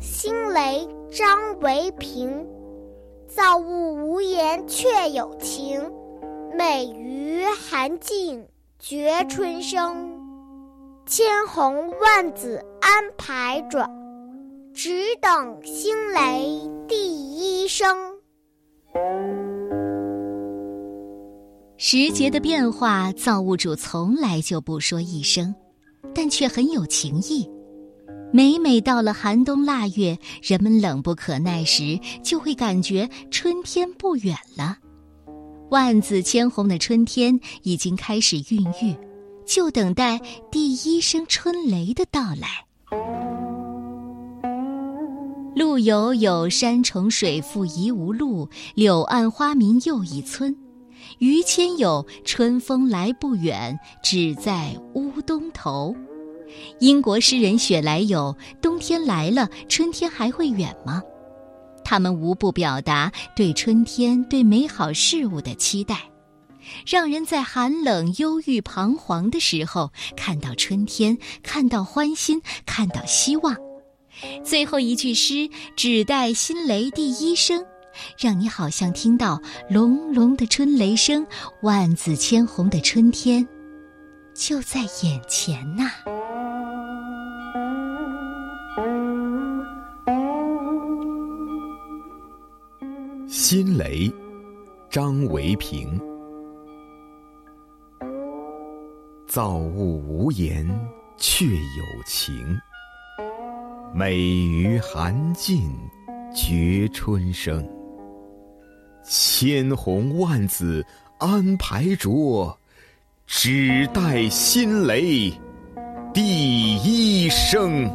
新雷张维平，造物无言却有情，美于寒尽觉春生。千红万紫安排着，只等新雷第一声。时节的变化，造物主从来就不说一声，但却很有情意。每每到了寒冬腊月，人们冷不可耐时，就会感觉春天不远了。万紫千红的春天已经开始孕育，就等待第一声春雷的到来。陆游有“山重水复疑无路，柳暗花明又一村”，于谦有“春风来不远，只在乌东头”。英国诗人雪莱有“冬天来了，春天还会远吗？”他们无不表达对春天、对美好事物的期待，让人在寒冷、忧郁、彷徨的时候看到春天，看到欢欣，看到希望。最后一句诗“只待新雷第一声”，让你好像听到隆隆的春雷声，万紫千红的春天就在眼前呐。新雷，张维平。造物无言，却有情。美于寒尽，绝春生。千红万紫安排着，只待新雷第一声。